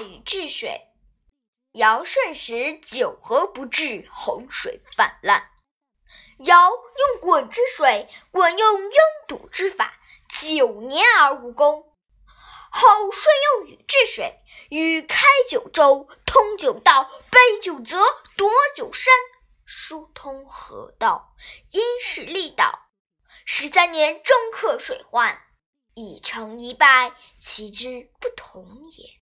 禹治水。尧舜时，九河不治，洪水泛滥。尧用鲧治水，鲧用拥堵之法，九年而无功。后舜用禹治水，禹开九州，通九道，背九泽，夺九山，疏通河道，因势利导。十三年，终克水患，一成一败，其之不同也。